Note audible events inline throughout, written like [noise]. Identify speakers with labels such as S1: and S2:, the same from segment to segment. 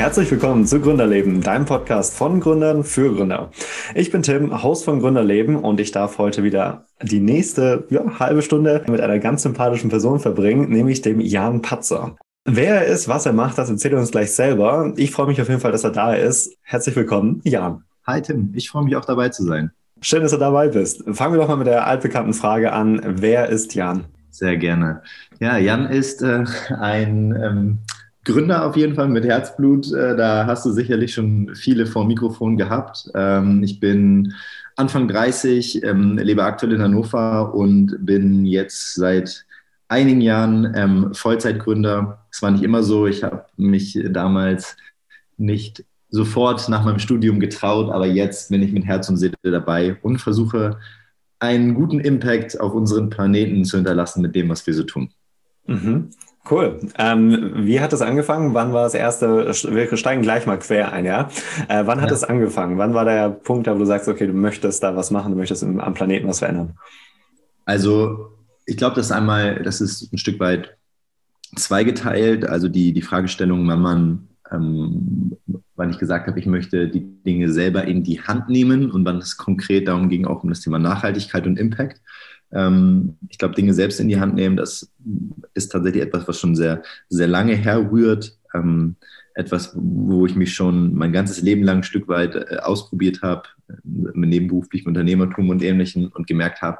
S1: Herzlich willkommen zu Gründerleben, deinem Podcast von Gründern für Gründer. Ich bin Tim, Host von Gründerleben und ich darf heute wieder die nächste ja, halbe Stunde mit einer ganz sympathischen Person verbringen, nämlich dem Jan Patzer. Wer er ist, was er macht, das erzählt er uns gleich selber. Ich freue mich auf jeden Fall, dass er da ist. Herzlich willkommen, Jan.
S2: Hi Tim, ich freue mich auch dabei zu sein.
S1: Schön, dass du dabei bist. Fangen wir doch mal mit der altbekannten Frage an. Wer ist Jan?
S2: Sehr gerne. Ja, Jan ist äh, ein ähm, Gründer auf jeden Fall mit Herzblut. Äh, da hast du sicherlich schon viele vor Mikrofon gehabt. Ähm, ich bin Anfang 30, ähm, lebe aktuell in Hannover und bin jetzt seit einigen Jahren ähm, Vollzeitgründer. Es war nicht immer so. Ich habe mich damals nicht sofort nach meinem Studium getraut, aber jetzt bin ich mit Herz und Seele dabei und versuche einen guten Impact auf unseren Planeten zu hinterlassen mit dem, was wir so tun.
S1: Mhm. Cool. Ähm, wie hat es angefangen? Wann war das erste? Wir steigen gleich mal quer ein, ja. Äh, wann hat es angefangen? Wann war der Punkt, da wo du sagst, okay, du möchtest da was machen, du möchtest am Planeten was verändern?
S2: Also, ich glaube, das einmal, das ist ein Stück weit zweigeteilt. Also die, die Fragestellung, wann man, ähm, wann ich gesagt habe, ich möchte die Dinge selber in die Hand nehmen und wann es konkret darum ging, auch um das Thema Nachhaltigkeit und Impact. Ähm, ich glaube, Dinge selbst in die Hand nehmen, das ist tatsächlich etwas, was schon sehr, sehr lange herrührt. Ähm, etwas, wo ich mich schon mein ganzes Leben lang ein Stück weit äh, ausprobiert habe, äh, nebenberuflich Unternehmertum und Ähnlichem und gemerkt habe,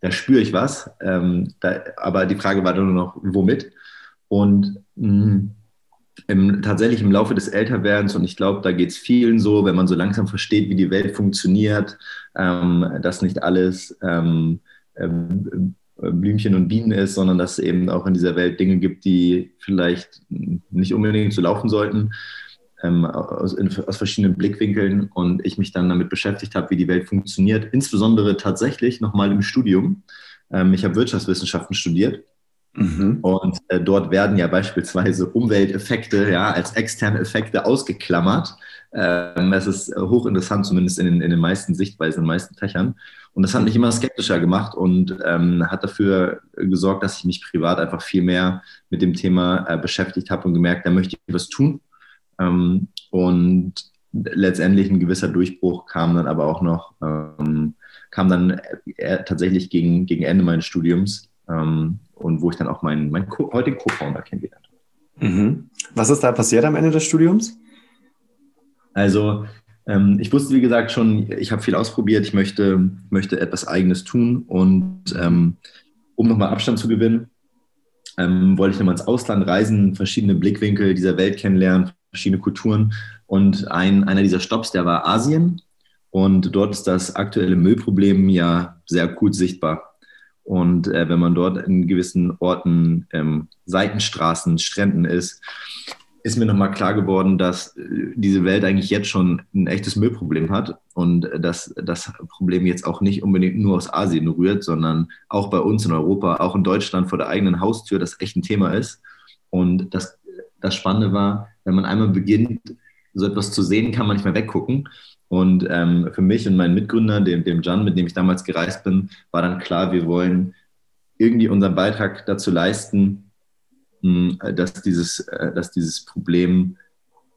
S2: da spüre ich was. Ähm, da, aber die Frage war dann nur noch, womit? Und mh, im, tatsächlich im Laufe des Älterwerdens, und ich glaube, da geht es vielen so, wenn man so langsam versteht, wie die Welt funktioniert, ähm, dass nicht alles ähm, ähm, Blümchen und Bienen ist, sondern dass es eben auch in dieser Welt Dinge gibt, die vielleicht nicht unbedingt so laufen sollten, ähm, aus, in, aus verschiedenen Blickwinkeln. Und ich mich dann damit beschäftigt habe, wie die Welt funktioniert, insbesondere tatsächlich nochmal im Studium. Ähm, ich habe Wirtschaftswissenschaften studiert Mhm. Und äh, dort werden ja beispielsweise Umwelteffekte ja als externe Effekte ausgeklammert. Ähm, das ist hochinteressant, zumindest in den, in den meisten Sichtweisen, in den meisten Fächern. Und das hat mich immer skeptischer gemacht und ähm, hat dafür gesorgt, dass ich mich privat einfach viel mehr mit dem Thema äh, beschäftigt habe und gemerkt, da möchte ich was tun. Ähm, und letztendlich ein gewisser Durchbruch kam dann aber auch noch, ähm, kam dann äh, tatsächlich gegen, gegen Ende meines Studiums ähm, und wo ich dann auch meinen, meinen Co heutigen Co-Founder kennengelernt habe.
S1: Mhm. Was ist da passiert am Ende des Studiums?
S2: Also ähm, ich wusste, wie gesagt, schon, ich habe viel ausprobiert, ich möchte, möchte etwas Eigenes tun und ähm, um nochmal Abstand zu gewinnen, ähm, wollte ich nochmal ins Ausland reisen, verschiedene Blickwinkel dieser Welt kennenlernen, verschiedene Kulturen und ein, einer dieser Stops, der war Asien und dort ist das aktuelle Müllproblem ja sehr gut sichtbar. Und äh, wenn man dort in gewissen Orten, ähm, Seitenstraßen, Stränden ist, ist mir nochmal klar geworden, dass äh, diese Welt eigentlich jetzt schon ein echtes Müllproblem hat und äh, dass das Problem jetzt auch nicht unbedingt nur aus Asien rührt, sondern auch bei uns in Europa, auch in Deutschland vor der eigenen Haustür, das echt ein Thema ist. Und das, das Spannende war, wenn man einmal beginnt, so etwas zu sehen, kann man nicht mehr weggucken. Und ähm, für mich und meinen Mitgründer, dem, dem Jan, mit dem ich damals gereist bin, war dann klar, wir wollen irgendwie unseren Beitrag dazu leisten, hm, dass, dieses, äh, dass dieses Problem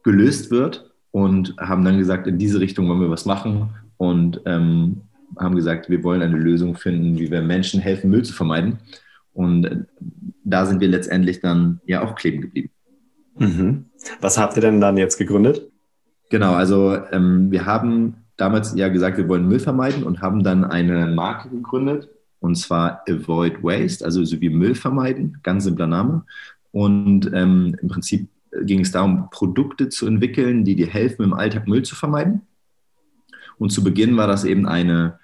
S2: gelöst wird und haben dann gesagt, in diese Richtung wollen wir was machen und ähm, haben gesagt, wir wollen eine Lösung finden, wie wir Menschen helfen, Müll zu vermeiden. Und äh, da sind wir letztendlich dann ja auch kleben geblieben.
S1: Mhm. Was habt ihr denn dann jetzt gegründet?
S2: Genau, also ähm, wir haben damals ja gesagt, wir wollen Müll vermeiden und haben dann eine Marke gegründet und zwar Avoid Waste, also so wie Müll vermeiden, ganz simpler Name. Und ähm, im Prinzip ging es darum, Produkte zu entwickeln, die dir helfen, im Alltag Müll zu vermeiden. Und zu Beginn war das eben eine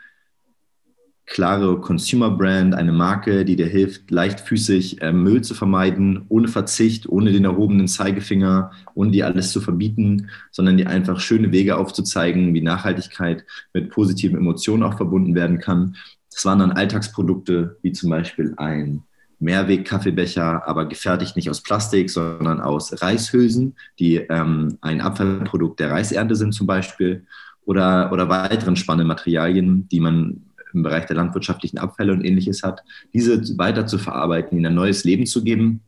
S2: klare Consumer Brand, eine Marke, die dir hilft, leichtfüßig äh, Müll zu vermeiden, ohne Verzicht, ohne den erhobenen Zeigefinger, ohne dir alles zu verbieten, sondern dir einfach schöne Wege aufzuzeigen, wie Nachhaltigkeit mit positiven Emotionen auch verbunden werden kann. Das waren dann Alltagsprodukte, wie zum Beispiel ein Mehrweg-Kaffeebecher, aber gefertigt nicht aus Plastik, sondern aus Reishülsen, die ähm, ein Abfallprodukt der Reisernte sind zum Beispiel, oder, oder weiteren spannenden Materialien, die man im Bereich der landwirtschaftlichen Abfälle und ähnliches hat, diese weiter zu verarbeiten, ihnen ein neues Leben zu geben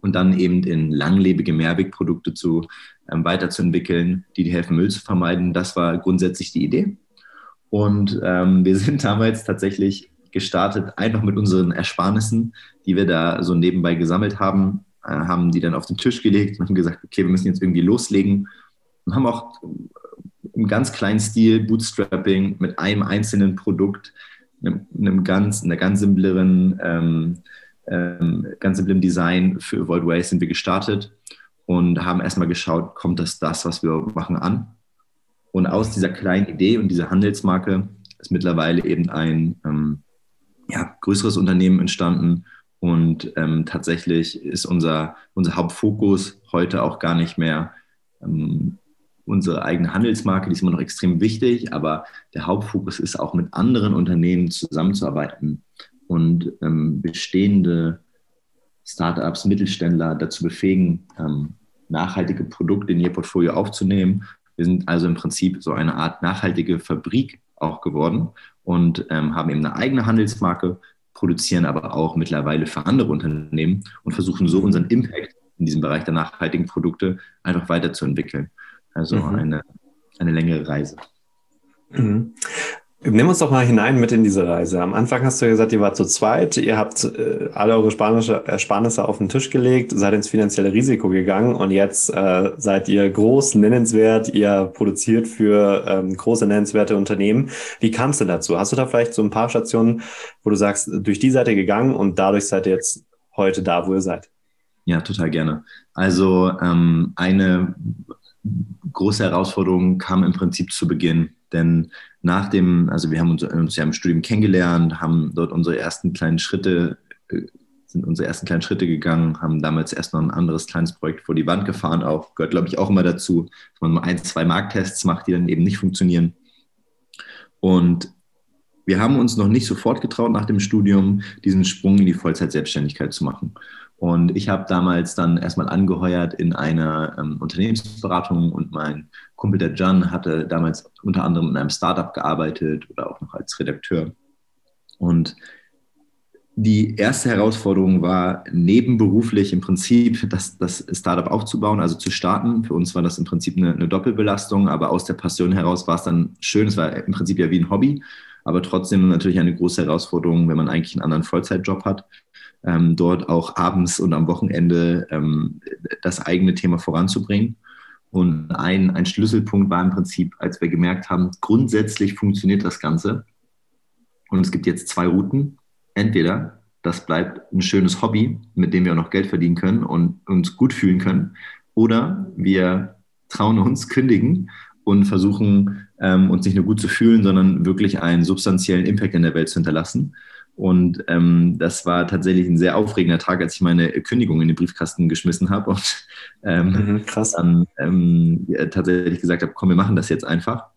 S2: und dann eben in langlebige Mehrwegprodukte zu, ähm, weiterzuentwickeln, die, helfen, Müll zu vermeiden. Das war grundsätzlich die Idee. Und ähm, wir sind [laughs] damals tatsächlich gestartet, einfach mit unseren Ersparnissen, die wir da so nebenbei gesammelt haben, äh, haben die dann auf den Tisch gelegt und haben gesagt, okay, wir müssen jetzt irgendwie loslegen und haben auch im ganz kleinen Stil Bootstrapping mit einem einzelnen Produkt, einem, einem ganz, einer ganz simpleren, ähm, ähm, ganz simplen Design für Void Waste sind wir gestartet und haben erstmal geschaut, kommt das das, was wir machen, an? Und aus dieser kleinen Idee und dieser Handelsmarke ist mittlerweile eben ein ähm, ja, größeres Unternehmen entstanden. Und ähm, tatsächlich ist unser, unser Hauptfokus heute auch gar nicht mehr ähm, unsere eigene Handelsmarke, die ist immer noch extrem wichtig, aber der Hauptfokus ist auch mit anderen Unternehmen zusammenzuarbeiten und ähm, bestehende Startups, Mittelständler dazu befähigen, ähm, nachhaltige Produkte in ihr Portfolio aufzunehmen. Wir sind also im Prinzip so eine Art nachhaltige Fabrik auch geworden und ähm, haben eben eine eigene Handelsmarke, produzieren aber auch mittlerweile für andere Unternehmen und versuchen so unseren Impact in diesem Bereich der nachhaltigen Produkte einfach weiterzuentwickeln. Also mhm. eine, eine längere Reise.
S1: Mhm. Nimm uns doch mal hinein mit in diese Reise. Am Anfang hast du gesagt, ihr wart zu zweit, ihr habt äh, alle eure Spanische, Ersparnisse auf den Tisch gelegt, seid ins finanzielle Risiko gegangen und jetzt äh, seid ihr groß, nennenswert, ihr produziert für ähm, große, nennenswerte Unternehmen. Wie kam es denn dazu? Hast du da vielleicht so ein paar Stationen, wo du sagst, durch die seid ihr gegangen und dadurch seid ihr jetzt heute da, wo ihr seid?
S2: Ja, total gerne. Also ähm, eine große Herausforderung kam im Prinzip zu Beginn, denn nach dem, also wir haben uns, uns ja im Studium kennengelernt, haben dort unsere ersten kleinen Schritte, äh, sind unsere ersten kleinen Schritte gegangen, haben damals erst noch ein anderes kleines Projekt vor die Wand gefahren, auch gehört, glaube ich, auch immer dazu, dass man nur ein, zwei Markttests macht, die dann eben nicht funktionieren. Und wir haben uns noch nicht sofort getraut, nach dem Studium diesen Sprung in die Vollzeitselbstständigkeit zu machen. Und ich habe damals dann erstmal angeheuert in einer ähm, Unternehmensberatung und mein Kumpel der Jan hatte damals unter anderem in einem Startup gearbeitet oder auch noch als Redakteur. Und die erste Herausforderung war, nebenberuflich im Prinzip das, das Startup aufzubauen, also zu starten. Für uns war das im Prinzip eine, eine Doppelbelastung, aber aus der Passion heraus war es dann schön. Es war im Prinzip ja wie ein Hobby, aber trotzdem natürlich eine große Herausforderung, wenn man eigentlich einen anderen Vollzeitjob hat ähm, dort auch abends und am Wochenende ähm, das eigene Thema voranzubringen. Und ein, ein Schlüsselpunkt war im Prinzip, als wir gemerkt haben, grundsätzlich funktioniert das Ganze. Und es gibt jetzt zwei Routen. Entweder das bleibt ein schönes Hobby, mit dem wir auch noch Geld verdienen können und uns gut fühlen können. Oder wir trauen uns, kündigen und versuchen, ähm, uns nicht nur gut zu fühlen, sondern wirklich einen substanziellen Impact in der Welt zu hinterlassen. Und ähm, das war tatsächlich ein sehr aufregender Tag, als ich meine Kündigung in den Briefkasten geschmissen habe und ähm, mhm, krass. dann ähm, tatsächlich gesagt habe, komm, wir machen das jetzt einfach.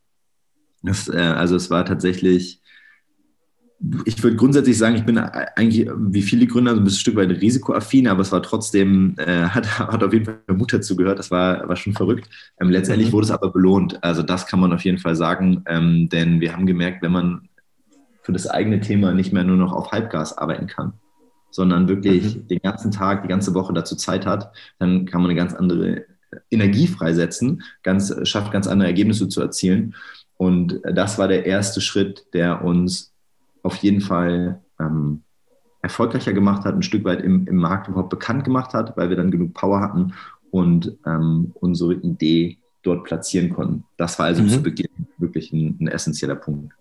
S2: Das, äh, also es war tatsächlich, ich würde grundsätzlich sagen, ich bin eigentlich wie viele Gründer so ein Stück weit risikoaffin, aber es war trotzdem, äh, hat, hat auf jeden Fall Mut dazu gehört, das war, war schon verrückt. Ähm, letztendlich mhm. wurde es aber belohnt, also das kann man auf jeden Fall sagen, ähm, denn wir haben gemerkt, wenn man für das eigene Thema nicht mehr nur noch auf Halbgas arbeiten kann, sondern wirklich mhm. den ganzen Tag, die ganze Woche dazu Zeit hat, dann kann man eine ganz andere Energie freisetzen, ganz, schafft ganz andere Ergebnisse zu erzielen. Und das war der erste Schritt, der uns auf jeden Fall ähm, erfolgreicher gemacht hat, ein Stück weit im, im Markt überhaupt bekannt gemacht hat, weil wir dann genug Power hatten und ähm, unsere Idee dort platzieren konnten. Das war also mhm. zu Beginn wirklich ein, ein essentieller Punkt.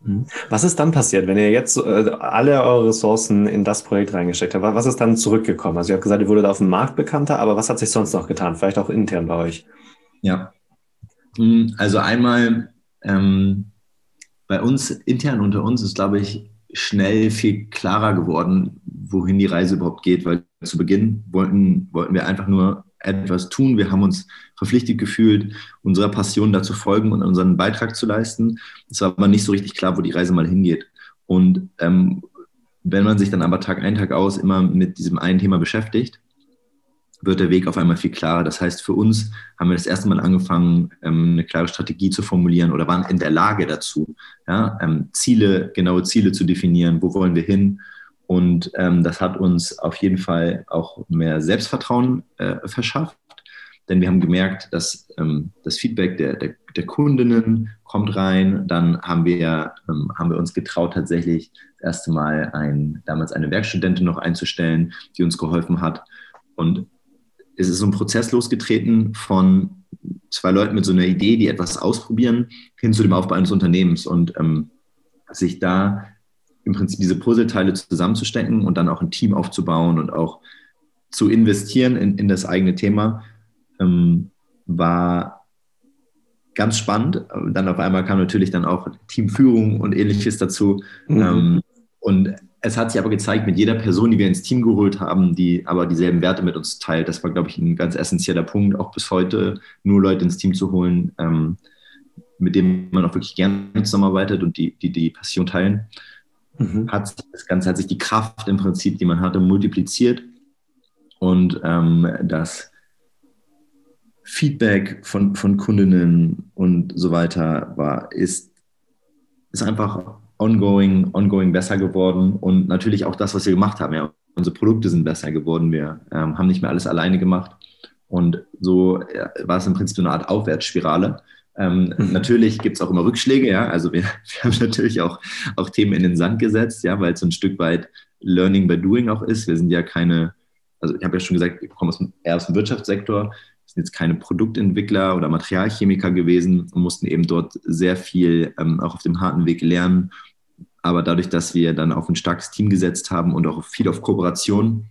S1: Mhm. Was ist dann passiert, wenn ihr jetzt äh, alle eure Ressourcen in das Projekt reingesteckt habt? Was ist dann zurückgekommen? Also ihr habt gesagt, ihr wurdet auf dem Markt bekannter, aber was hat sich sonst noch getan? Vielleicht auch intern bei euch?
S2: Ja, hm, also einmal ähm, bei uns intern unter uns ist, glaube ich, schnell viel klarer geworden, wohin die Reise überhaupt geht, weil zu Beginn wollten, wollten wir einfach nur etwas tun. Wir haben uns verpflichtet gefühlt, unserer Passion dazu folgen und unseren Beitrag zu leisten. Es war aber nicht so richtig klar, wo die Reise mal hingeht. Und ähm, wenn man sich dann aber Tag ein, Tag aus immer mit diesem einen Thema beschäftigt, wird der Weg auf einmal viel klarer. Das heißt, für uns haben wir das erste Mal angefangen, ähm, eine klare Strategie zu formulieren oder waren in der Lage dazu, ja, ähm, Ziele, genaue Ziele zu definieren. Wo wollen wir hin? Und ähm, das hat uns auf jeden Fall auch mehr Selbstvertrauen äh, verschafft. Denn wir haben gemerkt, dass ähm, das Feedback der, der, der, Kundinnen kommt rein. Dann haben wir, ähm, haben wir uns getraut, tatsächlich das erste Mal ein, damals eine Werkstudentin noch einzustellen, die uns geholfen hat. Und es ist so ein Prozess losgetreten von zwei Leuten mit so einer Idee, die etwas ausprobieren, hin zu dem Aufbau eines Unternehmens und ähm, sich da im Prinzip diese Puzzleteile zusammenzustecken und dann auch ein Team aufzubauen und auch zu investieren in, in das eigene Thema, ähm, war ganz spannend. Dann auf einmal kam natürlich dann auch Teamführung und ähnliches dazu. Mhm. Ähm, und es hat sich aber gezeigt, mit jeder Person, die wir ins Team geholt haben, die aber dieselben Werte mit uns teilt, das war, glaube ich, ein ganz essentieller Punkt, auch bis heute nur Leute ins Team zu holen, ähm, mit denen man auch wirklich gerne zusammenarbeitet und die die, die Passion teilen. Mhm. Hat das Ganze hat sich die Kraft im Prinzip, die man hatte, multipliziert und ähm, das Feedback von, von Kundinnen und so weiter war, ist, ist einfach ongoing, ongoing besser geworden und natürlich auch das, was wir gemacht haben. Ja, unsere Produkte sind besser geworden. Wir ähm, haben nicht mehr alles alleine gemacht und so ja, war es im Prinzip so eine Art Aufwärtsspirale. Ähm, mhm. Natürlich gibt es auch immer Rückschläge, ja. Also wir, [laughs] wir, haben natürlich auch, auch Themen in den Sand gesetzt, ja, weil es so ein Stück weit Learning by Doing auch ist. Wir sind ja keine, also ich habe ja schon gesagt, wir kommen aus dem, eher aus dem Wirtschaftssektor sind jetzt keine Produktentwickler oder Materialchemiker gewesen und mussten eben dort sehr viel ähm, auch auf dem harten Weg lernen. Aber dadurch, dass wir dann auf ein starkes Team gesetzt haben und auch viel auf Kooperation,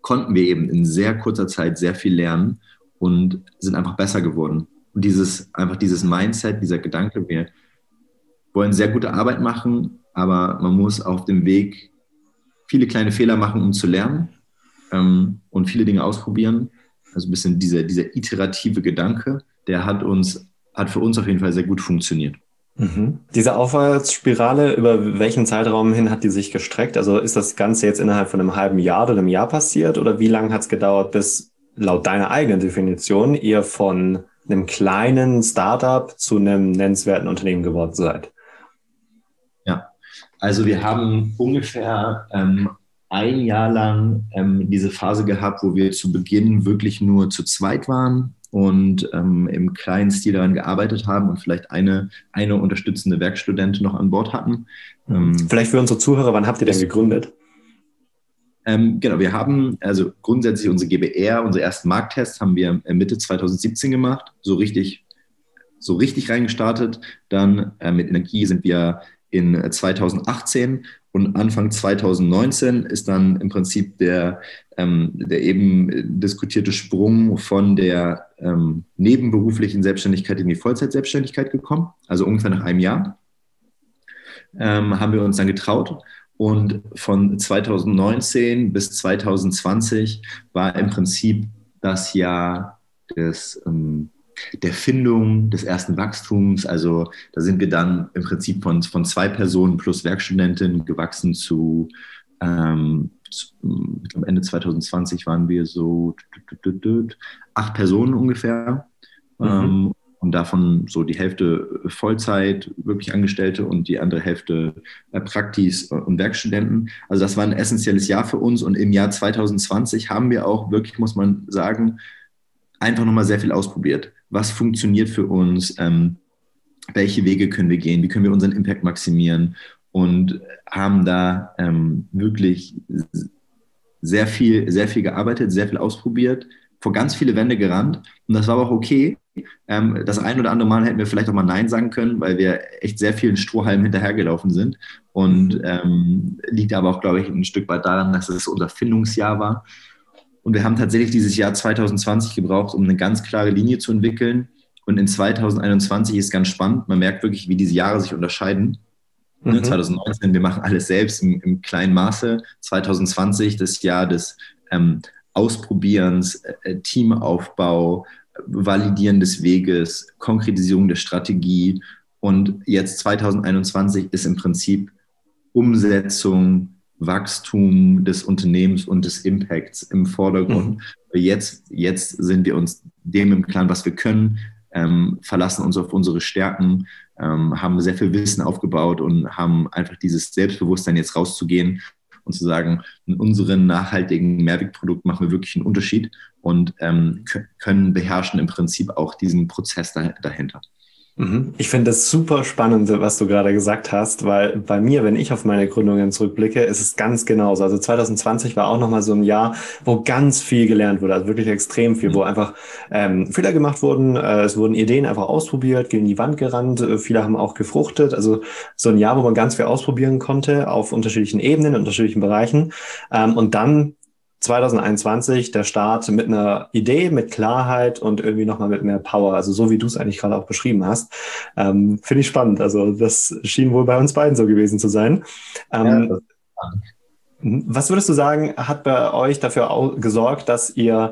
S2: konnten wir eben in sehr kurzer Zeit sehr viel lernen und sind einfach besser geworden. Und dieses, einfach dieses Mindset, dieser Gedanke, wir wollen sehr gute Arbeit machen, aber man muss auf dem Weg viele kleine Fehler machen, um zu lernen ähm, und viele Dinge ausprobieren also ein bisschen dieser, dieser iterative Gedanke, der hat uns, hat für uns auf jeden Fall sehr gut funktioniert.
S1: Mhm. Diese Aufwärtsspirale, über welchen Zeitraum hin hat die sich gestreckt? Also ist das Ganze jetzt innerhalb von einem halben Jahr oder einem Jahr passiert? Oder wie lange hat es gedauert, bis laut deiner eigenen Definition ihr von einem kleinen Startup zu einem nennenswerten Unternehmen geworden seid?
S2: Ja, also wir haben ungefähr ähm, ein Jahr lang ähm, diese Phase gehabt, wo wir zu Beginn wirklich nur zu zweit waren und ähm, im kleinen Stil daran gearbeitet haben und vielleicht eine, eine unterstützende Werkstudentin noch an Bord hatten.
S1: Ähm, vielleicht für unsere Zuhörer, wann habt ihr denn gegründet?
S2: Ähm, genau, wir haben also grundsätzlich unsere GBR, unsere ersten Markttests haben wir Mitte 2017 gemacht, so richtig, so richtig reingestartet. Dann äh, mit Energie sind wir in 2018 und Anfang 2019 ist dann im Prinzip der, ähm, der eben diskutierte Sprung von der ähm, nebenberuflichen Selbstständigkeit in die Vollzeitselbstständigkeit gekommen, also ungefähr nach einem Jahr. Ähm, haben wir uns dann getraut. Und von 2019 bis 2020 war im Prinzip das Jahr des ähm, der Findung des ersten Wachstums. Also da sind wir dann im Prinzip von, von zwei Personen plus Werkstudentin gewachsen zu, ähm, glaube Ende 2020 waren wir so acht Personen ungefähr. Mhm. Ähm, und davon so die Hälfte Vollzeit, wirklich Angestellte und die andere Hälfte äh, Praktis und Werkstudenten. Also das war ein essentielles Jahr für uns und im Jahr 2020 haben wir auch wirklich, muss man sagen, einfach nochmal sehr viel ausprobiert was funktioniert für uns, ähm, welche Wege können wir gehen, wie können wir unseren Impact maximieren? Und haben da ähm, wirklich sehr viel, sehr viel gearbeitet, sehr viel ausprobiert, vor ganz viele Wände gerannt. Und das war aber auch okay. Ähm, das ein oder andere Mal hätten wir vielleicht auch mal Nein sagen können, weil wir echt sehr vielen Strohhalmen hinterhergelaufen sind. Und ähm, liegt aber auch, glaube ich, ein Stück weit daran, dass es unser Findungsjahr war und wir haben tatsächlich dieses Jahr 2020 gebraucht, um eine ganz klare Linie zu entwickeln. Und in 2021 ist ganz spannend. Man merkt wirklich, wie diese Jahre sich unterscheiden. Mhm. 2019, wir machen alles selbst im, im, kleinen Maße. 2020, das Jahr des ähm, Ausprobierens, äh, Teamaufbau, Validieren des Weges, Konkretisierung der Strategie. Und jetzt 2021 ist im Prinzip Umsetzung, Wachstum des Unternehmens und des Impacts im Vordergrund. Mhm. Jetzt, jetzt sind wir uns dem im Klaren, was wir können, ähm, verlassen uns auf unsere Stärken, ähm, haben sehr viel Wissen aufgebaut und haben einfach dieses Selbstbewusstsein, jetzt rauszugehen und zu sagen, in unserem nachhaltigen Mehrwegprodukt machen wir wirklich einen Unterschied und ähm, können beherrschen im Prinzip auch diesen Prozess dahinter.
S1: Mhm. Ich finde das super spannend, was du gerade gesagt hast, weil bei mir, wenn ich auf meine Gründungen zurückblicke, ist es ganz genauso. Also 2020 war auch nochmal so ein Jahr, wo ganz viel gelernt wurde, also wirklich extrem viel, wo mhm. einfach ähm, Fehler gemacht wurden, äh, es wurden Ideen einfach ausprobiert, gegen die Wand gerannt, äh, viele haben auch gefruchtet. Also so ein Jahr, wo man ganz viel ausprobieren konnte auf unterschiedlichen Ebenen, in unterschiedlichen Bereichen. Ähm, und dann 2021 der Start mit einer Idee, mit Klarheit und irgendwie nochmal mit mehr Power. Also so wie du es eigentlich gerade auch beschrieben hast. Ähm, Finde ich spannend. Also das schien wohl bei uns beiden so gewesen zu sein. Ähm, ja, was würdest du sagen, hat bei euch dafür gesorgt, dass ihr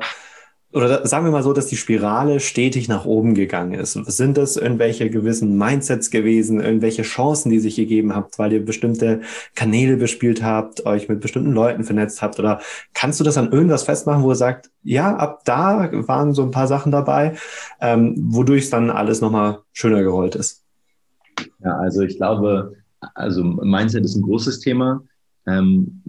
S1: oder sagen wir mal so, dass die Spirale stetig nach oben gegangen ist. Sind das irgendwelche gewissen Mindsets gewesen, irgendwelche Chancen, die sich gegeben habt, weil ihr bestimmte Kanäle bespielt habt, euch mit bestimmten Leuten vernetzt habt? Oder kannst du das an irgendwas festmachen, wo ihr sagt, ja, ab da waren so ein paar Sachen dabei, ähm, wodurch dann alles nochmal schöner gerollt ist?
S2: Ja, also ich glaube, also Mindset ist ein großes Thema. Ähm,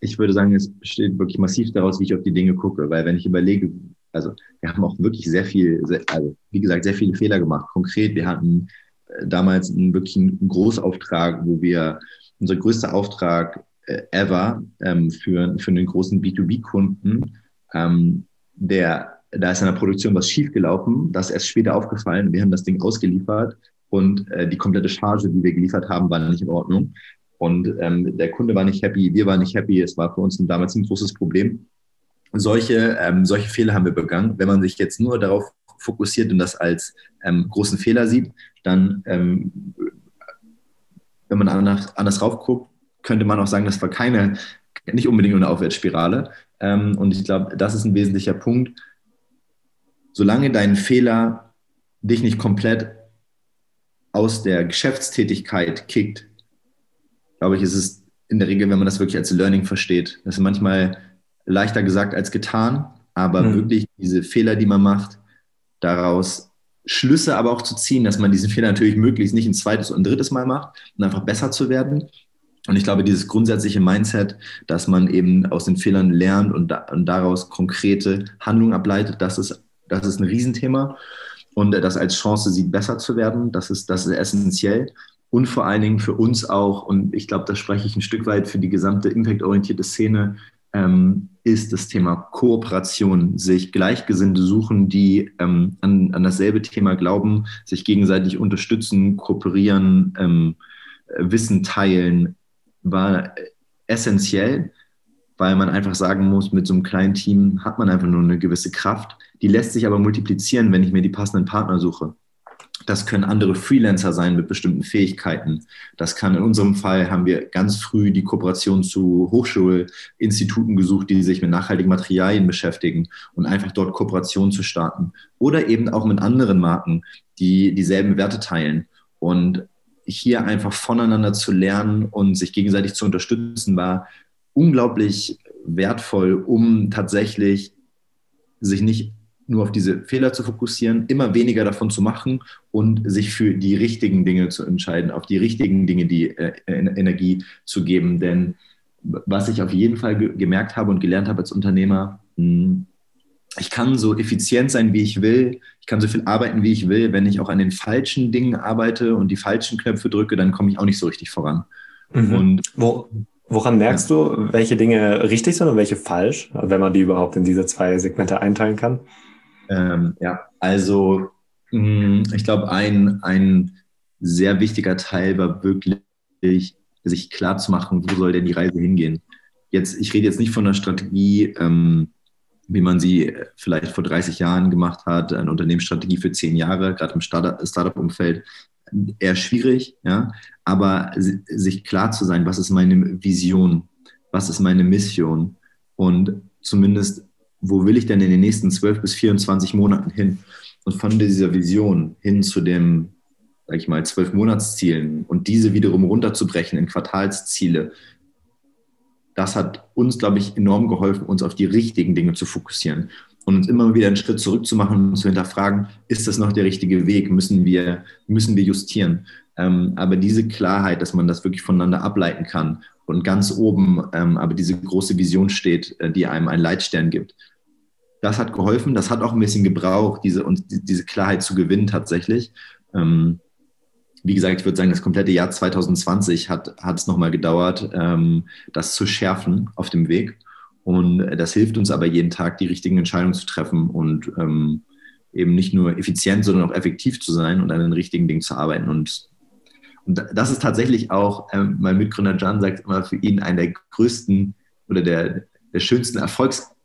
S2: ich würde sagen, es besteht wirklich massiv daraus, wie ich auf die Dinge gucke. Weil wenn ich überlege, also wir haben auch wirklich sehr viel, sehr, also wie gesagt, sehr viele Fehler gemacht. Konkret, wir hatten äh, damals einen wirklich einen Großauftrag, wo wir, unser größter Auftrag äh, ever ähm, für, für einen großen B2B-Kunden, ähm, der, da ist in der Produktion was schiefgelaufen, das ist erst später aufgefallen. Wir haben das Ding ausgeliefert und äh, die komplette Charge, die wir geliefert haben, war nicht in Ordnung. Und ähm, der Kunde war nicht happy, wir waren nicht happy. Es war für uns damals ein großes Problem. Solche, ähm, solche Fehler haben wir begangen. Wenn man sich jetzt nur darauf fokussiert und das als ähm, großen Fehler sieht, dann, ähm, wenn man anders, anders guckt, könnte man auch sagen, das war keine, nicht unbedingt eine Aufwärtsspirale. Ähm, und ich glaube, das ist ein wesentlicher Punkt. Solange dein Fehler dich nicht komplett aus der Geschäftstätigkeit kickt, glaube ich, ist es in der Regel, wenn man das wirklich als Learning versteht, das ist manchmal leichter gesagt als getan, aber mhm. wirklich diese Fehler, die man macht, daraus Schlüsse aber auch zu ziehen, dass man diesen Fehler natürlich möglichst nicht ein zweites und ein drittes Mal macht und einfach besser zu werden. Und ich glaube, dieses grundsätzliche Mindset, dass man eben aus den Fehlern lernt und, da, und daraus konkrete Handlungen ableitet, das ist, das ist ein Riesenthema. Und das als Chance sieht, besser zu werden, das ist, das ist essentiell und vor allen Dingen für uns auch, und ich glaube, da spreche ich ein Stück weit für die gesamte impactorientierte Szene, ähm, ist das Thema Kooperation, sich Gleichgesinnte suchen, die ähm, an, an dasselbe Thema glauben, sich gegenseitig unterstützen, kooperieren, ähm, Wissen teilen, war essentiell, weil man einfach sagen muss, mit so einem kleinen Team hat man einfach nur eine gewisse Kraft. Die lässt sich aber multiplizieren, wenn ich mir die passenden Partner suche. Das können andere Freelancer sein mit bestimmten Fähigkeiten. Das kann in unserem Fall haben wir ganz früh die Kooperation zu Hochschulinstituten gesucht, die sich mit nachhaltigen Materialien beschäftigen und einfach dort Kooperationen zu starten. Oder eben auch mit anderen Marken, die dieselben Werte teilen. Und hier einfach voneinander zu lernen und sich gegenseitig zu unterstützen, war unglaublich wertvoll, um tatsächlich sich nicht nur auf diese Fehler zu fokussieren, immer weniger davon zu machen und sich für die richtigen Dinge zu entscheiden, auf die richtigen Dinge die äh, Energie zu geben. Denn was ich auf jeden Fall ge gemerkt habe und gelernt habe als Unternehmer, mh, hm, ich kann so effizient sein, wie ich will, ich kann so viel arbeiten, wie ich will. Wenn ich auch an den falschen Dingen arbeite und die falschen Knöpfe drücke, dann komme ich auch nicht so richtig voran.
S1: Mhm. Und Wo, woran merkst ja. du, welche Dinge richtig sind und welche falsch, wenn man die überhaupt in diese zwei Segmente einteilen kann?
S2: Ähm, ja, also mh, mm, ich glaube, ein, ein sehr wichtiger Teil war wirklich, sich klar zu machen, wo soll denn die Reise hingehen. Jetzt, ich rede jetzt nicht von einer Strategie, ähm, wie man sie vielleicht vor 30 Jahren gemacht hat, eine Unternehmensstrategie für zehn Jahre, gerade im Startup-Umfeld, eher schwierig, ja. Aber sich klar zu sein, was ist meine Vision, was ist meine Mission und zumindest wo will ich denn in den nächsten 12 bis 24 Monaten hin? Und von dieser Vision hin zu dem, sag ich mal, zwölf Monatszielen und diese wiederum runterzubrechen in Quartalsziele, das hat uns, glaube ich, enorm geholfen, uns auf die richtigen Dinge zu fokussieren und uns immer wieder einen Schritt zurückzumachen und zu hinterfragen, ist das noch der richtige Weg? Müssen wir, müssen wir justieren? Ähm, aber diese Klarheit, dass man das wirklich voneinander ableiten kann und ganz oben ähm, aber diese große Vision steht, äh, die einem einen Leitstern gibt. Das hat geholfen, das hat auch ein bisschen gebraucht, diese, und diese Klarheit zu gewinnen tatsächlich. Ähm, wie gesagt, ich würde sagen, das komplette Jahr 2020 hat, es nochmal gedauert, ähm, das zu schärfen auf dem Weg. Und das hilft uns aber jeden Tag, die richtigen Entscheidungen zu treffen und ähm, eben nicht nur effizient, sondern auch effektiv zu sein und an den richtigen Dingen zu arbeiten. Und, und das ist tatsächlich auch, ähm, mein Mitgründer Jan sagt immer, für ihn einer der größten oder der, der schönsten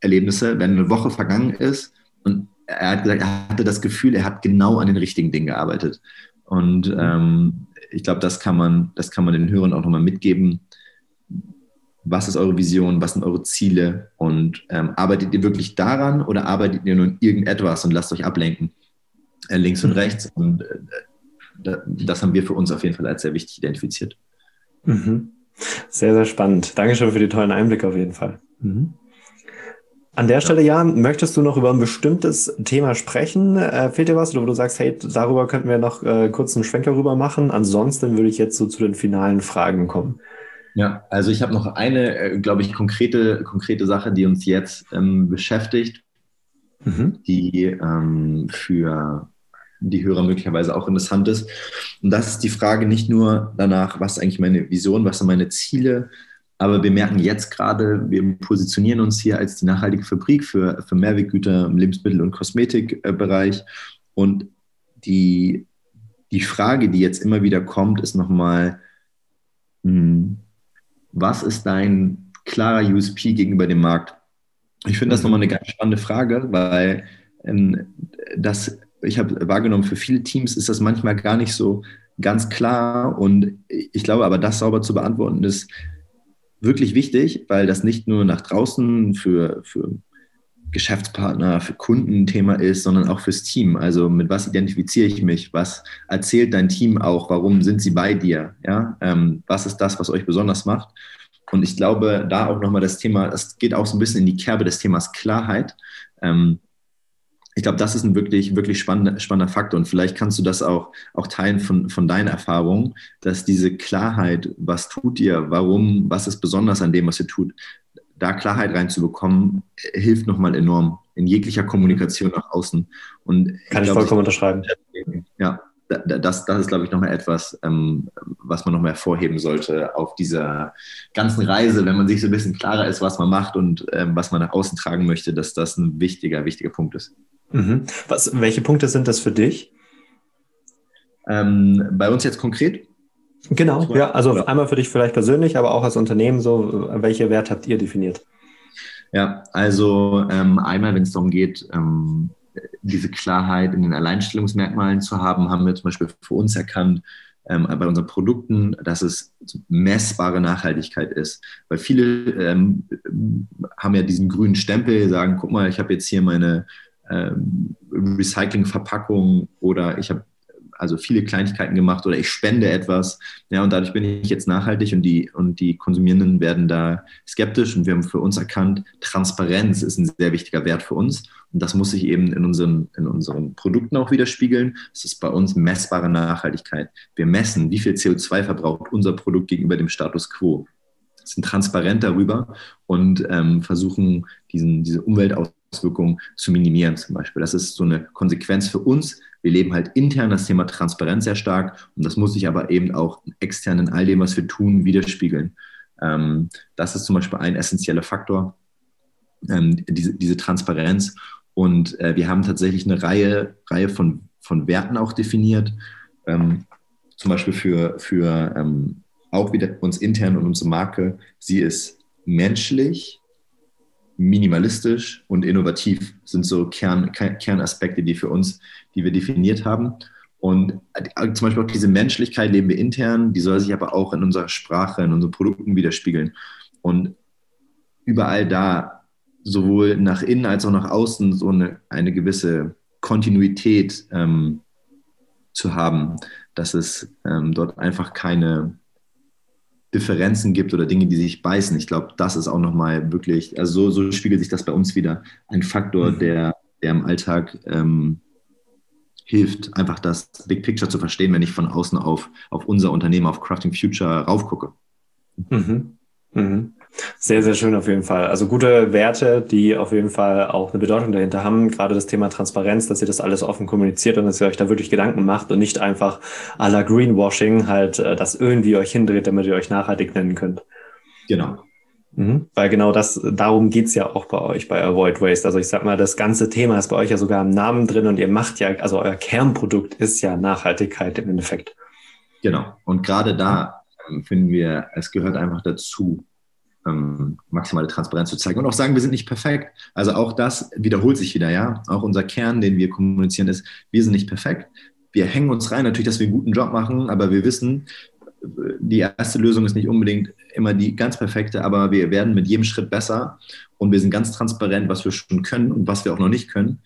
S2: Erfolgserlebnisse, wenn eine Woche vergangen ist und er hat gesagt, er hatte das Gefühl, er hat genau an den richtigen Dingen gearbeitet. Und ähm, ich glaube, das kann man, das kann man den Hörern auch nochmal mitgeben. Was ist eure Vision? Was sind eure Ziele? Und ähm, arbeitet ihr wirklich daran oder arbeitet ihr nur in irgendetwas und lasst euch ablenken? Äh, links und rechts. Und äh, das haben wir für uns auf jeden Fall als sehr wichtig identifiziert.
S1: Mhm. Sehr, sehr spannend. Dankeschön für die tollen Einblicke auf jeden Fall. Mhm. An der Stelle, Jan, möchtest du noch über ein bestimmtes Thema sprechen? Äh, fehlt dir was, oder wo du sagst, hey, darüber könnten wir noch äh, kurz einen Schwenker rüber machen? Ansonsten würde ich jetzt so zu den finalen Fragen kommen.
S2: Ja, also ich habe noch eine, äh, glaube ich, konkrete, konkrete Sache, die uns jetzt ähm, beschäftigt, mhm. die ähm, für die Hörer möglicherweise auch interessant ist. Und das ist die Frage nicht nur danach, was eigentlich meine Vision, was sind meine Ziele, aber wir merken jetzt gerade, wir positionieren uns hier als die nachhaltige Fabrik für, für Mehrweggüter im Lebensmittel- und Kosmetikbereich. Und die, die Frage, die jetzt immer wieder kommt, ist nochmal, hm, was ist dein klarer USP gegenüber dem Markt? Ich finde das nochmal eine ganz spannende Frage, weil ähm, das, ich habe wahrgenommen, für viele Teams ist das manchmal gar nicht so ganz klar. Und ich glaube aber, das sauber zu beantworten ist, wirklich wichtig, weil das nicht nur nach draußen für, für Geschäftspartner, für Kunden Thema ist, sondern auch fürs Team. Also mit was identifiziere ich mich? Was erzählt dein Team auch? Warum sind sie bei dir? Ja, ähm, was ist das, was euch besonders macht? Und ich glaube, da auch nochmal das Thema, das geht auch so ein bisschen in die Kerbe des Themas Klarheit. Ähm, ich glaube, das ist ein wirklich, wirklich spannender, spannender Faktor. Und vielleicht kannst du das auch, auch teilen von, von deinen Erfahrungen, dass diese Klarheit, was tut ihr, warum, was ist besonders an dem, was ihr tut, da Klarheit reinzubekommen, hilft nochmal enorm in jeglicher Kommunikation nach außen. Und
S1: Kann ich, ich vollkommen unterschreiben.
S2: Ja, das, das ist, glaube ich, nochmal etwas, ähm, was man nochmal hervorheben sollte auf dieser ganzen Reise, wenn man sich so ein bisschen klarer ist, was man macht und ähm, was man nach außen tragen möchte, dass das ein wichtiger, wichtiger Punkt ist.
S1: Mhm. Was, welche Punkte sind das für dich?
S2: Ähm, bei uns jetzt konkret?
S1: Genau, ja, also ja. einmal für dich vielleicht persönlich, aber auch als Unternehmen so, welche Werte habt ihr definiert?
S2: Ja, also ähm, einmal, wenn es darum geht, ähm, diese Klarheit in den Alleinstellungsmerkmalen zu haben, haben wir zum Beispiel für uns erkannt, ähm, bei unseren Produkten, dass es messbare Nachhaltigkeit ist. Weil viele ähm, haben ja diesen grünen Stempel, sagen, guck mal, ich habe jetzt hier meine ähm, Recycling-Verpackung oder ich habe also viele Kleinigkeiten gemacht oder ich spende etwas. Ja, und dadurch bin ich jetzt nachhaltig und die, und die Konsumierenden werden da skeptisch und wir haben für uns erkannt, Transparenz ist ein sehr wichtiger Wert für uns. Und das muss sich eben in unseren, in unseren Produkten auch widerspiegeln. Es ist bei uns messbare Nachhaltigkeit. Wir messen, wie viel CO2 verbraucht unser Produkt gegenüber dem Status quo sind transparent darüber und ähm, versuchen, diesen, diese Umweltauswirkungen zu minimieren zum Beispiel. Das ist so eine Konsequenz für uns. Wir leben halt intern das Thema Transparenz sehr stark und das muss sich aber eben auch extern in all dem, was wir tun, widerspiegeln. Ähm, das ist zum Beispiel ein essentieller Faktor, ähm, diese, diese Transparenz. Und äh, wir haben tatsächlich eine Reihe, Reihe von, von Werten auch definiert. Ähm, zum Beispiel für, für auch wieder uns intern und unsere Marke, sie ist menschlich, minimalistisch und innovativ, sind so Kern, Kernaspekte, die für uns, die wir definiert haben. Und äh, zum Beispiel auch diese Menschlichkeit leben wir intern, die soll sich aber auch in unserer Sprache, in unseren Produkten widerspiegeln. Und überall da, sowohl nach innen als auch nach außen, so eine, eine gewisse Kontinuität ähm, zu haben, dass es ähm, dort einfach keine, Differenzen gibt oder Dinge, die sich beißen. Ich glaube, das ist auch nochmal wirklich, also so, so, spiegelt sich das bei uns wieder. Ein Faktor, mhm. der, der im Alltag ähm, hilft, einfach das Big Picture zu verstehen, wenn ich von außen auf, auf unser Unternehmen, auf Crafting Future raufgucke.
S1: Mhm. Mhm. Sehr, sehr schön auf jeden Fall. Also gute Werte, die auf jeden Fall auch eine Bedeutung dahinter haben. Gerade das Thema Transparenz, dass ihr das alles offen kommuniziert und dass ihr euch da wirklich Gedanken macht und nicht einfach à la Greenwashing halt äh, das irgendwie euch hindreht, damit ihr euch nachhaltig nennen könnt.
S2: Genau.
S1: Mhm. Weil genau das, darum geht's ja auch bei euch, bei Avoid Waste. Also ich sag mal, das ganze Thema ist bei euch ja sogar im Namen drin und ihr macht ja, also euer Kernprodukt ist ja Nachhaltigkeit im Endeffekt.
S2: Genau. Und gerade da ähm, finden wir, es gehört einfach dazu, ähm, maximale Transparenz zu zeigen und auch sagen, wir sind nicht perfekt. Also auch das wiederholt sich wieder, ja. Auch unser Kern, den wir kommunizieren, ist, wir sind nicht perfekt. Wir hängen uns rein, natürlich, dass wir einen guten Job machen, aber wir wissen, die erste Lösung ist nicht unbedingt immer die ganz perfekte, aber wir werden mit jedem Schritt besser und wir sind ganz transparent, was wir schon können und was wir auch noch nicht können,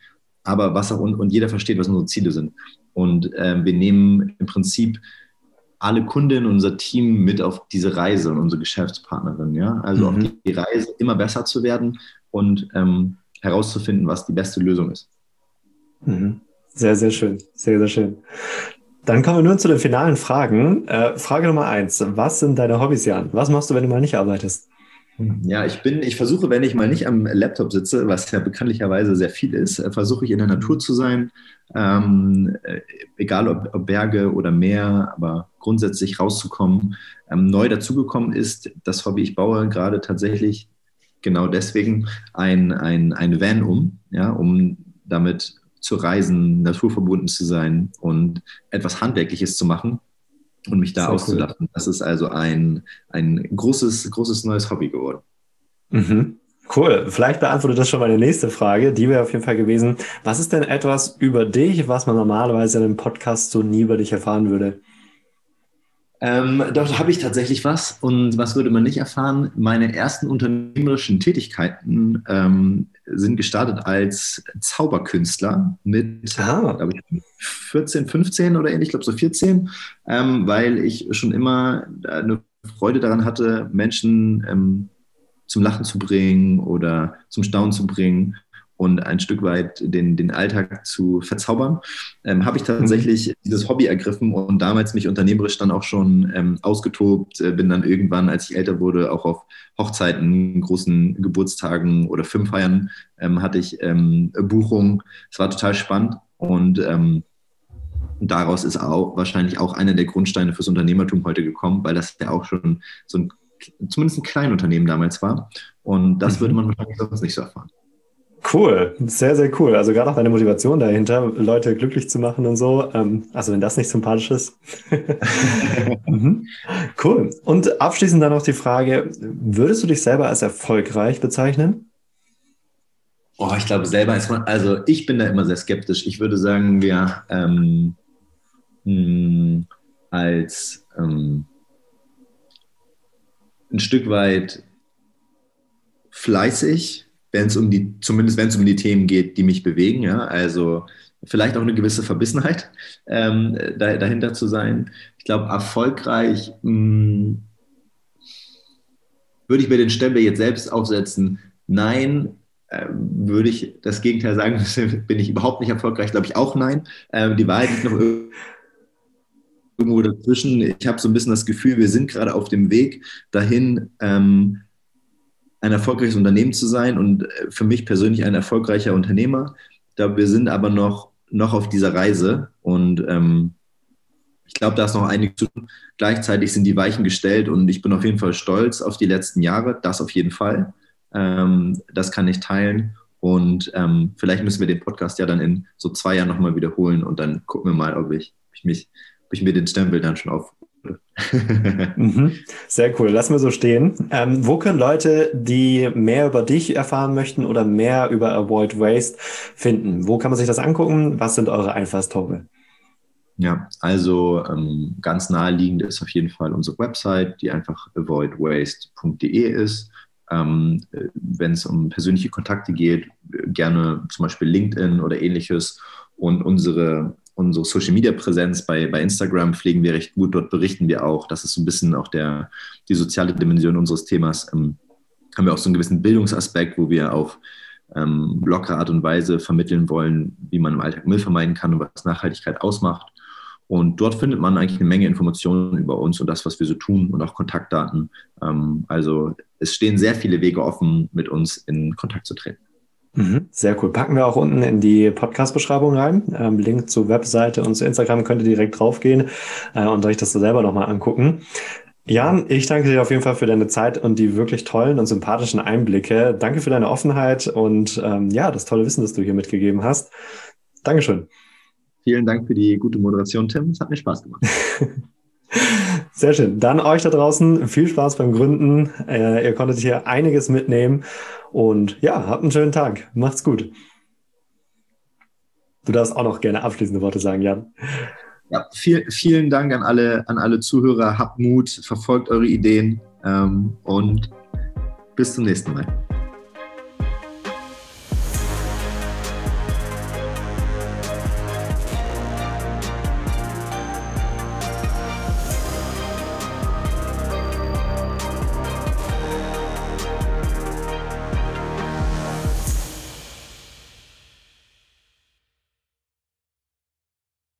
S2: aber was auch und, und jeder versteht, was unsere Ziele sind. Und äh, wir nehmen im Prinzip alle Kundinnen, unser Team mit auf diese Reise und unsere Geschäftspartnerin. Ja? Also mhm. auf die Reise, immer besser zu werden und ähm, herauszufinden, was die beste Lösung ist.
S1: Mhm. Sehr, sehr schön. Sehr, sehr schön. Dann kommen wir nun zu den finalen Fragen. Äh, Frage Nummer eins. Was sind deine Hobbys, Jan? Was machst du, wenn du mal nicht arbeitest?
S2: Ja, ich bin, ich versuche, wenn ich mal nicht am Laptop sitze, was ja bekanntlicherweise sehr viel ist, äh, versuche ich in der Natur zu sein, ähm, äh, egal ob, ob, Berge oder Meer, aber grundsätzlich rauszukommen. Ähm, neu dazugekommen ist das Hobby, ich baue gerade tatsächlich genau deswegen ein, ein, ein Van um, ja, um damit zu reisen, naturverbunden zu sein und etwas Handwerkliches zu machen und mich da Sehr auszulassen. Cool. Das ist also ein, ein großes, großes neues Hobby geworden.
S1: Mhm. Cool. Vielleicht beantwortet das schon meine nächste Frage. Die wäre auf jeden Fall gewesen. Was ist denn etwas über dich, was man normalerweise in einem Podcast so nie über dich erfahren würde?
S2: Ähm, dort habe ich tatsächlich was. Und was würde man nicht erfahren? Meine ersten unternehmerischen Tätigkeiten ähm, sind gestartet als Zauberkünstler mit, ah. ich, 14, 15 oder ähnlich, ich glaube so 14, ähm, weil ich schon immer eine Freude daran hatte, Menschen ähm, zum Lachen zu bringen oder zum Staunen zu bringen und ein Stück weit den, den Alltag zu verzaubern, ähm, habe ich tatsächlich dieses Hobby ergriffen und damals mich unternehmerisch dann auch schon ähm, ausgetobt, äh, bin dann irgendwann, als ich älter wurde, auch auf Hochzeiten, großen Geburtstagen oder Filmfeiern ähm, hatte ich ähm, Buchungen. Es war total spannend und ähm, daraus ist auch wahrscheinlich auch einer der Grundsteine fürs Unternehmertum heute gekommen, weil das ja auch schon so ein zumindest ein Kleinunternehmen damals war. Und das mhm. würde man wahrscheinlich sonst nicht so erfahren.
S1: Cool, sehr, sehr cool. Also gerade auch deine Motivation dahinter, Leute glücklich zu machen und so. Ähm, also wenn das nicht sympathisch ist. [laughs] mhm. Cool. Und abschließend dann noch die Frage, würdest du dich selber als erfolgreich bezeichnen?
S2: Oh, ich glaube selber ist man, also ich bin da immer sehr skeptisch. Ich würde sagen, wir ähm, mh, hm, als ähm, ein Stück weit fleißig, wenn es um die, zumindest wenn es um die Themen geht, die mich bewegen, ja, also vielleicht auch eine gewisse Verbissenheit ähm, da, dahinter zu sein. Ich glaube, erfolgreich mh, hm, würde ich mir den Stempel jetzt selbst aufsetzen. Nein, äh, würde ich das Gegenteil sagen, [laughs] bin ich überhaupt nicht erfolgreich, glaube ich auch nein. Ähm, die Wahrheit liegt noch irgendwo dazwischen. Ich habe so ein bisschen das Gefühl, wir sind gerade auf dem Weg dahin, ähm, ein erfolgreiches Unternehmen zu sein und äh, für mich persönlich ein erfolgreicher Unternehmer. Glaube, wir sind aber noch, noch auf dieser Reise und ähm, ich glaube, da ist noch einiges zu tun. Gleichzeitig sind die Weichen gestellt und ich bin auf jeden Fall stolz auf die letzten Jahre, das auf jeden Fall. Ähm, das kann ich teilen. Und ähm, vielleicht müssen wir den Podcast ja dann in so zwei Jahren nochmal wiederholen und dann gucken wir mal, ob ich, ob ich mich, ob ich mir den Stempel dann schon auf, [laughs]
S1: mhm. Sehr cool, lassen wir so stehen. Ähm, wo können Leute, die mehr über dich erfahren möchten oder mehr über Avoid Waste finden? Wo kann man sich das angucken? Was sind eure Einfallstore?
S2: Ja, also ähm, ganz naheliegend ist auf jeden Fall unsere Website, die einfach avoidwaste.de ist. Ähm, Wenn es um persönliche Kontakte geht, gerne zum Beispiel LinkedIn oder ähnliches. Und unsere unsere Social Media Präsenz bei, bei Instagram pflegen wir recht gut. Dort berichten wir auch. Das ist so ein bisschen auch der, die soziale Dimension unseres Themas. Ähm, haben wir auch so einen gewissen Bildungsaspekt, wo wir auf ähm, lockere Art und Weise vermitteln wollen, wie man im Alltag Müll vermeiden kann und was Nachhaltigkeit ausmacht. Und dort findet man eigentlich eine Menge Informationen über uns und das, was wir so tun und auch Kontaktdaten. Ähm, also es stehen sehr viele Wege offen, mit uns in Kontakt zu treten.
S1: Mhm, sehr cool. Packen wir auch unten in die Podcast-Beschreibung rein. Ähm, Link zur Webseite und zu Instagram könnt ihr direkt draufgehen äh, und euch das selber nochmal angucken. Jan, ich danke dir auf jeden Fall für deine Zeit und die wirklich tollen und sympathischen Einblicke. Danke für deine Offenheit und ähm, ja, das tolle Wissen, das du hier mitgegeben hast. Dankeschön.
S2: Vielen Dank für die gute Moderation, Tim. Es hat mir Spaß gemacht. [laughs]
S1: Sehr schön. Dann euch da draußen viel Spaß beim Gründen. Äh, ihr konntet hier einiges mitnehmen und ja, habt einen schönen Tag. Macht's gut. Du darfst auch noch gerne abschließende Worte sagen, Jan.
S2: Ja, viel, vielen Dank an alle, an alle Zuhörer. Habt Mut, verfolgt eure Ideen ähm, und bis zum nächsten Mal.